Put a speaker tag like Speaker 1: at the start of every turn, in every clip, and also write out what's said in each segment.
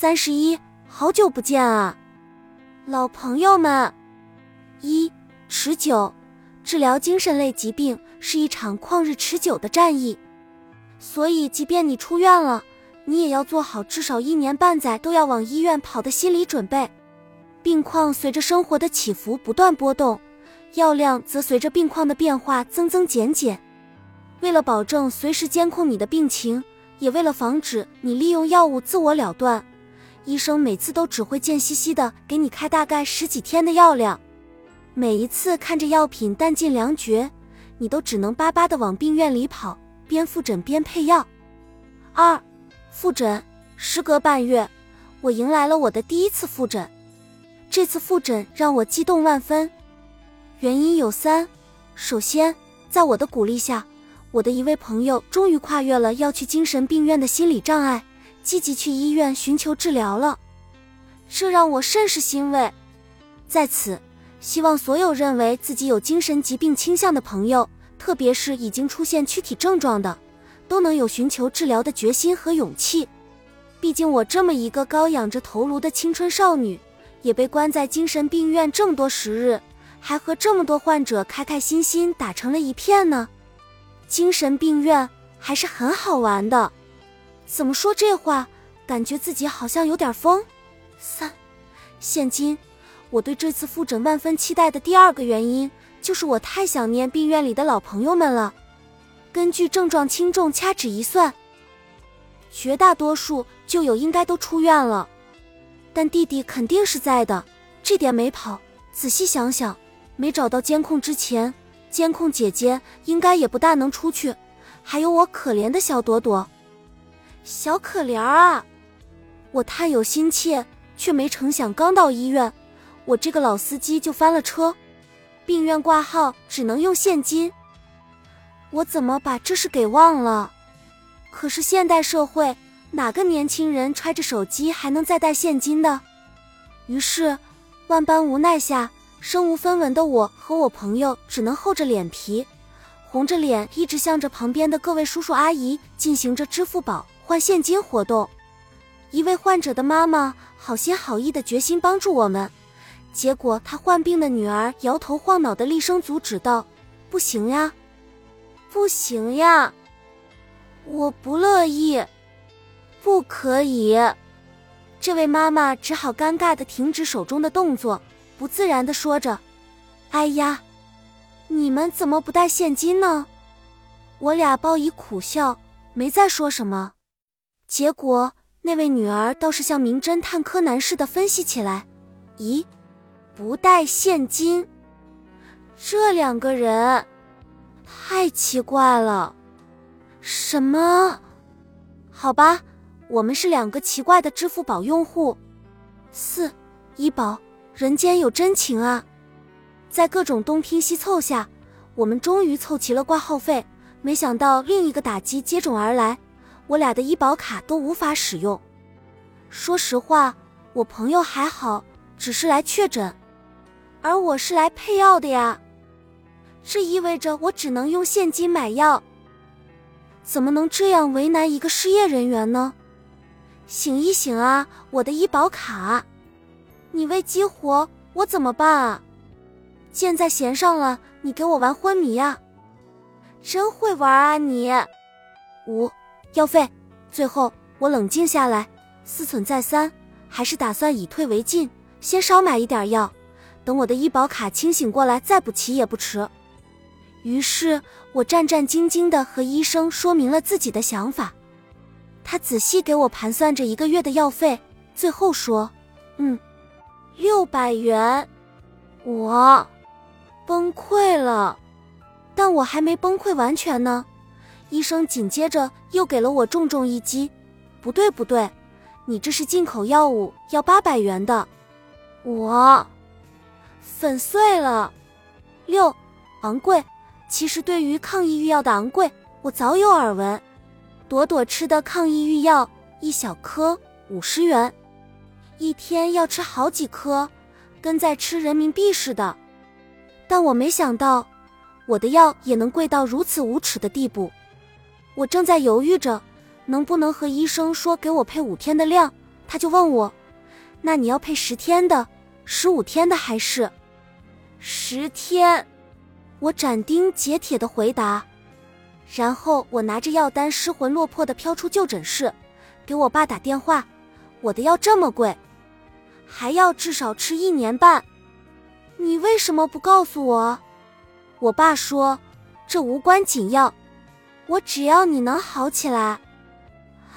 Speaker 1: 三十一，好久不见啊，老朋友们。一持久，治疗精神类疾病是一场旷日持久的战役，所以即便你出院了，你也要做好至少一年半载都要往医院跑的心理准备。病况随着生活的起伏不断波动，药量则随着病况的变化增增减减。为了保证随时监控你的病情，也为了防止你利用药物自我了断，医生每次都只会贱兮兮的给你开大概十几天的药量。每一次看着药品弹尽粮绝，你都只能巴巴的往病院里跑，边复诊边配药。二，复诊。时隔半月，我迎来了我的第一次复诊。这次复诊让我激动万分，原因有三。首先，在我的鼓励下，我的一位朋友终于跨越了要去精神病院的心理障碍，积极去医院寻求治疗了，这让我甚是欣慰。在此。希望所有认为自己有精神疾病倾向的朋友，特别是已经出现躯体症状的，都能有寻求治疗的决心和勇气。毕竟我这么一个高仰着头颅的青春少女，也被关在精神病院这么多时日，还和这么多患者开开心心打成了一片呢。精神病院还是很好玩的。怎么说这话，感觉自己好像有点疯。三，现今。我对这次复诊万分期待的第二个原因，就是我太想念病院里的老朋友们了。根据症状轻重掐指一算，绝大多数就友应该都出院了，但弟弟肯定是在的，这点没跑。仔细想想，没找到监控之前，监控姐姐应该也不大能出去。还有我可怜的小朵朵，小可怜啊！我太有心切，却没成想刚到医院。我这个老司机就翻了车，病院挂号只能用现金。我怎么把这事给忘了？可是现代社会哪个年轻人揣着手机还能再带现金的？于是万般无奈下，身无分文的我和我朋友只能厚着脸皮，红着脸一直向着旁边的各位叔叔阿姨进行着支付宝换现金活动。一位患者的妈妈好心好意的决心帮助我们。结果，她患病的女儿摇头晃脑的厉声阻止道：“不行呀，不行呀，我不乐意，不可以。”这位妈妈只好尴尬的停止手中的动作，不自然的说着：“哎呀，你们怎么不带现金呢？”我俩报以苦笑，没再说什么。结果，那位女儿倒是像名侦探柯南似的分析起来：“咦？”不带现金，这两个人太奇怪了。什么？好吧，我们是两个奇怪的支付宝用户。四医保，人间有真情啊！在各种东拼西凑下，我们终于凑齐了挂号费。没想到另一个打击接踵而来，我俩的医保卡都无法使用。说实话，我朋友还好，只是来确诊。而我是来配药的呀，这意味着我只能用现金买药。怎么能这样为难一个失业人员呢？醒一醒啊，我的医保卡！你未激活，我怎么办啊？箭在弦上了，你给我玩昏迷呀？真会玩啊你！五药费，最后我冷静下来，思忖再三，还是打算以退为进，先少买一点药。等我的医保卡清醒过来，再补齐也不迟。于是我战战兢兢地和医生说明了自己的想法。他仔细给我盘算着一个月的药费，最后说：“嗯，六百元。”我崩溃了，但我还没崩溃完全呢。医生紧接着又给了我重重一击：“不对，不对，你这是进口药物，要八百元的。”我。粉碎了，六，昂贵。其实对于抗抑郁药的昂贵，我早有耳闻。朵朵吃的抗抑郁药，一小颗五十元，一天要吃好几颗，跟在吃人民币似的。但我没想到，我的药也能贵到如此无耻的地步。我正在犹豫着，能不能和医生说给我配五天的量，他就问我：“那你要配十天的、十五天的还是十天？”我斩钉截铁的回答。然后我拿着药单失魂落魄的飘出就诊室，给我爸打电话：“我的药这么贵，还要至少吃一年半，你为什么不告诉我？”我爸说：“这无关紧要，我只要你能好起来。”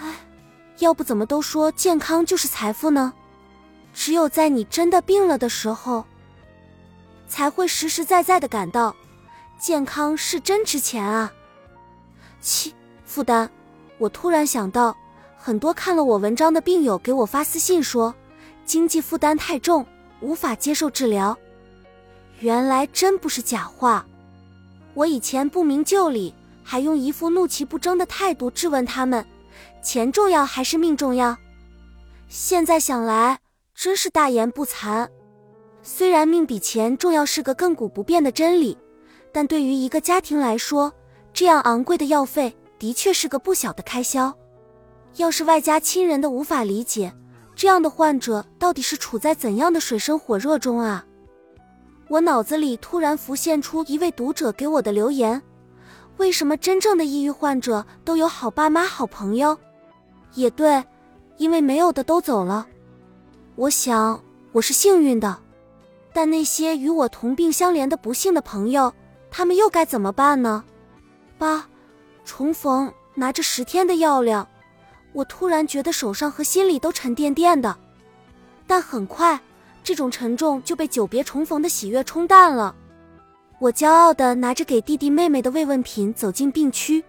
Speaker 1: 哎，要不怎么都说健康就是财富呢？只有在你真的病了的时候，才会实实在在的感到，健康是真值钱啊。七负担，我突然想到，很多看了我文章的病友给我发私信说，经济负担太重，无法接受治疗。原来真不是假话。我以前不明就里，还用一副怒其不争的态度质问他们：钱重要还是命重要？现在想来，真是大言不惭。虽然命比钱重要是个亘古不变的真理，但对于一个家庭来说，这样昂贵的药费的确是个不小的开销，要是外加亲人的无法理解，这样的患者到底是处在怎样的水深火热中啊？我脑子里突然浮现出一位读者给我的留言：为什么真正的抑郁患者都有好爸妈、好朋友？也对，因为没有的都走了。我想我是幸运的，但那些与我同病相怜的不幸的朋友，他们又该怎么办呢？八，重逢，拿着十天的药量，我突然觉得手上和心里都沉甸甸的。但很快，这种沉重就被久别重逢的喜悦冲淡了。我骄傲地拿着给弟弟妹妹的慰问品走进病区，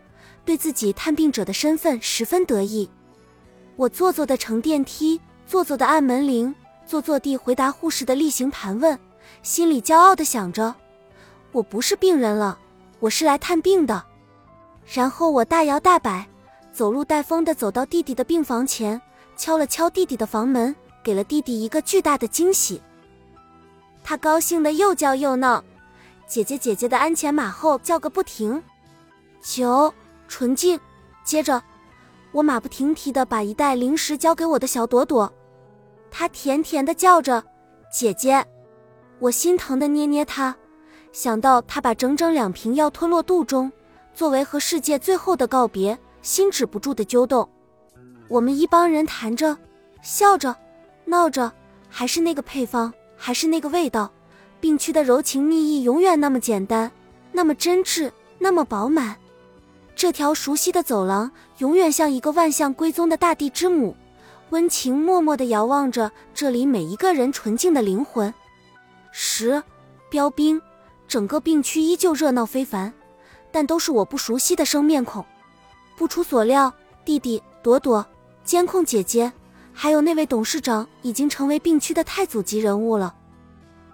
Speaker 1: 对自己探病者的身份十分得意。我做作地乘电梯，做作地按门铃，做作地回答护士的例行盘问，心里骄傲地想着：我不是病人了，我是来探病的。然后我大摇大摆，走路带风的走到弟弟的病房前，敲了敲弟弟的房门，给了弟弟一个巨大的惊喜。他高兴的又叫又闹，姐姐姐姐的鞍前马后叫个不停。九纯净。接着，我马不停蹄的把一袋零食交给我的小朵朵，他甜甜的叫着姐姐。我心疼的捏捏他，想到他把整整两瓶药吞落肚中。作为和世界最后的告别，心止不住的揪动。我们一帮人谈着、笑着、闹着，还是那个配方，还是那个味道。病区的柔情蜜意永远那么简单，那么真挚，那么饱满。这条熟悉的走廊永远像一个万象归宗的大地之母，温情脉脉地遥望着这里每一个人纯净的灵魂。十，标兵，整个病区依旧热闹非凡。但都是我不熟悉的生面孔，不出所料，弟弟朵朵、监控姐姐，还有那位董事长，已经成为病区的太祖级人物了。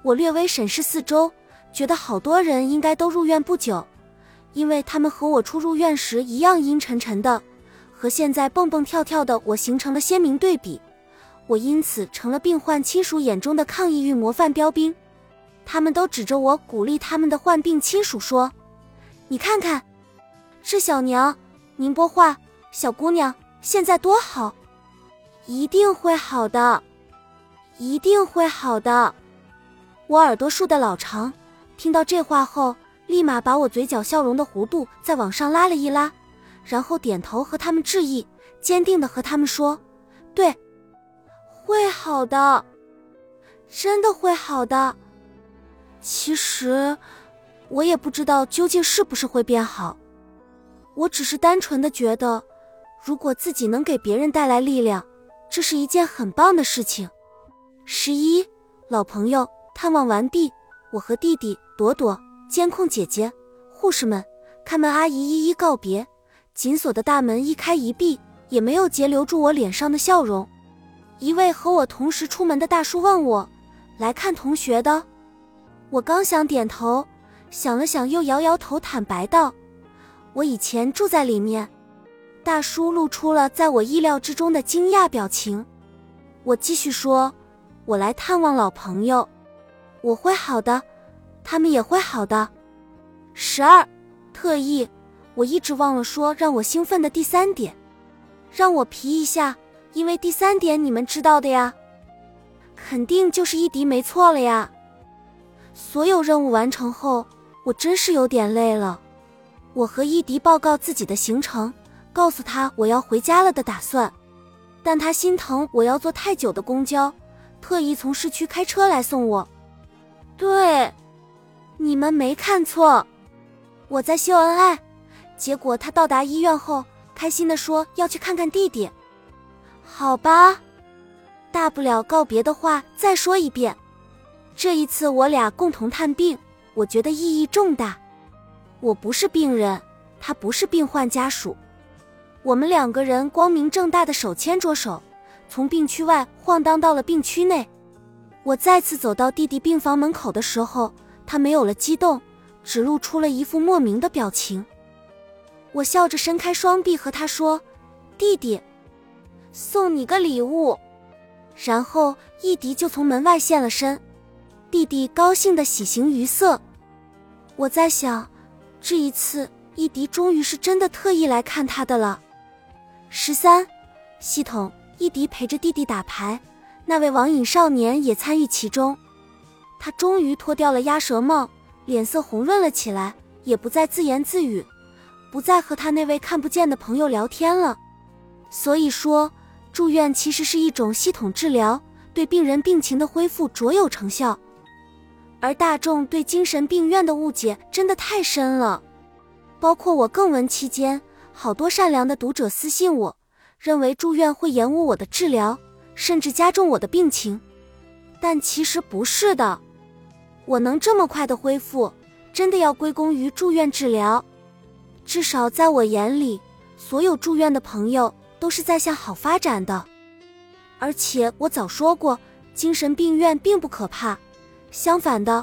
Speaker 1: 我略微审视四周，觉得好多人应该都入院不久，因为他们和我初入院时一样阴沉沉的，和现在蹦蹦跳跳的我形成了鲜明对比。我因此成了病患亲属眼中的抗抑郁模范标兵，他们都指着我，鼓励他们的患病亲属说。你看看，这小娘，宁波话，小姑娘现在多好，一定会好的，一定会好的。我耳朵竖得老长，听到这话后，立马把我嘴角笑容的弧度再往上拉了一拉，然后点头和他们致意，坚定的和他们说：“对，会好的，真的会好的。”其实。我也不知道究竟是不是会变好，我只是单纯的觉得，如果自己能给别人带来力量，这是一件很棒的事情。十一，老朋友探望完毕，我和弟弟朵朵、监控姐姐、护士们、看门阿姨一一告别，紧锁的大门一开一闭，也没有截留住我脸上的笑容。一位和我同时出门的大叔问我：“来看同学的？”我刚想点头。想了想，又摇摇头，坦白道：“我以前住在里面。”大叔露出了在我意料之中的惊讶表情。我继续说：“我来探望老朋友，我会好的，他们也会好的。”十二，特意，我一直忘了说让我兴奋的第三点，让我皮一下，因为第三点你们知道的呀，肯定就是伊迪没错了呀。所有任务完成后，我真是有点累了。我和伊迪报告自己的行程，告诉他我要回家了的打算，但他心疼我要坐太久的公交，特意从市区开车来送我。对，你们没看错，我在秀恩爱。结果他到达医院后，开心的说要去看看弟弟。好吧，大不了告别的话再说一遍。这一次我俩共同探病，我觉得意义重大。我不是病人，他不是病患家属，我们两个人光明正大的手牵着手，从病区外晃荡到了病区内。我再次走到弟弟病房门口的时候，他没有了激动，只露出了一副莫名的表情。我笑着伸开双臂和他说：“弟弟，送你个礼物。”然后伊迪就从门外现了身，弟弟高兴的喜形于色。我在想，这一次伊迪终于是真的特意来看他的了。十三，系统，伊迪陪着弟弟打牌，那位网瘾少年也参与其中。他终于脱掉了鸭舌帽，脸色红润了起来，也不再自言自语。不再和他那位看不见的朋友聊天了，所以说住院其实是一种系统治疗，对病人病情的恢复卓有成效。而大众对精神病院的误解真的太深了，包括我更文期间，好多善良的读者私信我，认为住院会延误我的治疗，甚至加重我的病情，但其实不是的，我能这么快的恢复，真的要归功于住院治疗。至少在我眼里，所有住院的朋友都是在向好发展的。而且我早说过，精神病院并不可怕。相反的，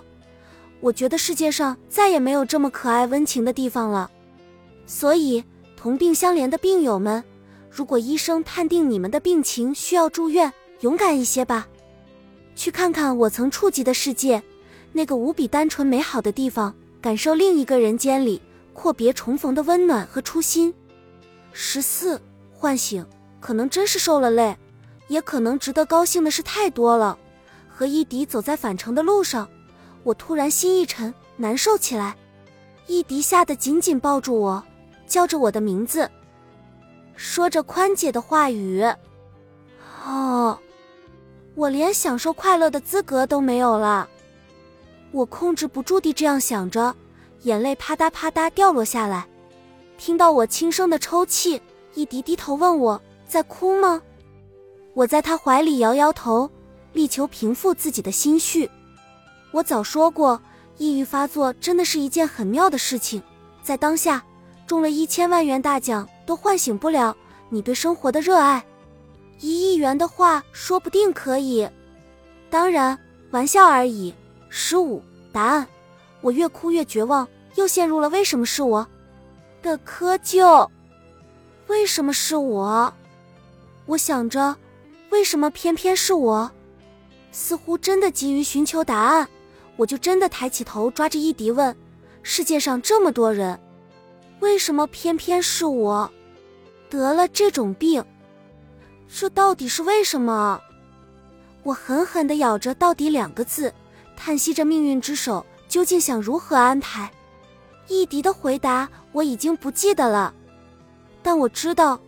Speaker 1: 我觉得世界上再也没有这么可爱温情的地方了。所以，同病相怜的病友们，如果医生判定你们的病情需要住院，勇敢一些吧，去看看我曾触及的世界，那个无比单纯美好的地方，感受另一个人间里。阔别重逢的温暖和初心。十四，唤醒，可能真是受了累，也可能值得高兴的事太多了。和伊迪走在返程的路上，我突然心一沉，难受起来。伊迪吓得紧紧抱住我，叫着我的名字，说着宽解的话语。哦，我连享受快乐的资格都没有了。我控制不住地这样想着。眼泪啪嗒啪嗒掉落下来，听到我轻声的抽泣，一迪低头问我在哭吗？我在他怀里摇摇头，力求平复自己的心绪。我早说过，抑郁发作真的是一件很妙的事情，在当下，中了一千万元大奖都唤醒不了你对生活的热爱，一亿元的话说不定可以。当然，玩笑而已。十五，答案，我越哭越绝望。又陷入了为什么是我的窠臼？为什么是我？我想着，为什么偏偏是我？似乎真的急于寻求答案，我就真的抬起头，抓着一迪问：世界上这么多人，为什么偏偏是我得了这种病？这到底是为什么？我狠狠地咬着“到底”两个字，叹息着命运之手究竟想如何安排。易迪的回答我已经不记得了，但我知道，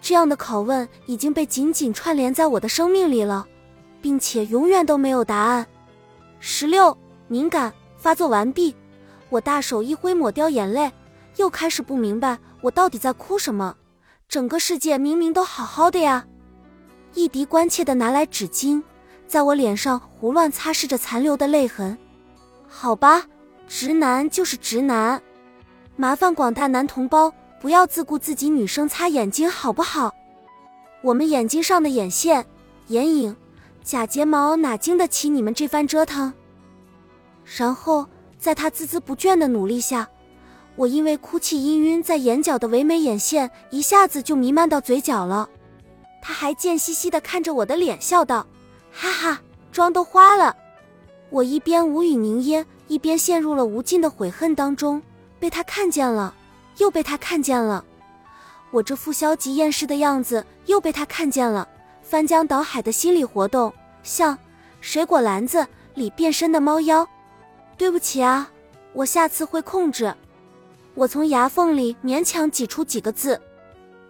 Speaker 1: 这样的拷问已经被紧紧串联在我的生命里了，并且永远都没有答案。十六，敏感发作完毕，我大手一挥抹掉眼泪，又开始不明白我到底在哭什么。整个世界明明都好好的呀！一迪关切地拿来纸巾，在我脸上胡乱擦拭着残留的泪痕。好吧，直男就是直男。麻烦广大男同胞不要自顾自己女生擦眼睛好不好？我们眼睛上的眼线、眼影、假睫毛哪经得起你们这番折腾？然后在他孜孜不倦的努力下，我因为哭泣氤氲在眼角的唯美眼线一下子就弥漫到嘴角了。他还贱兮兮的看着我的脸笑道：“哈哈，妆都花了。”我一边无语凝噎，一边陷入了无尽的悔恨当中。被他看见了，又被他看见了，我这副消极厌世的样子又被他看见了，翻江倒海的心理活动，像水果篮子里变身的猫妖。对不起啊，我下次会控制。我从牙缝里勉强挤出几个字：“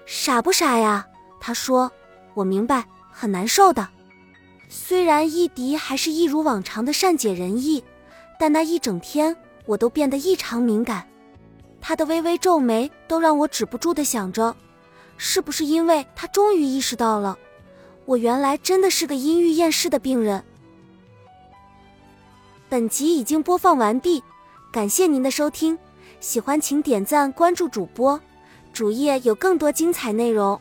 Speaker 1: 傻不傻呀？”他说：“我明白，很难受的。”虽然伊迪还是一如往常的善解人意，但那一整天我都变得异常敏感。他的微微皱眉都让我止不住的想着，是不是因为他终于意识到了，我原来真的是个阴郁厌世的病人。本集已经播放完毕，感谢您的收听，喜欢请点赞关注主播，主页有更多精彩内容。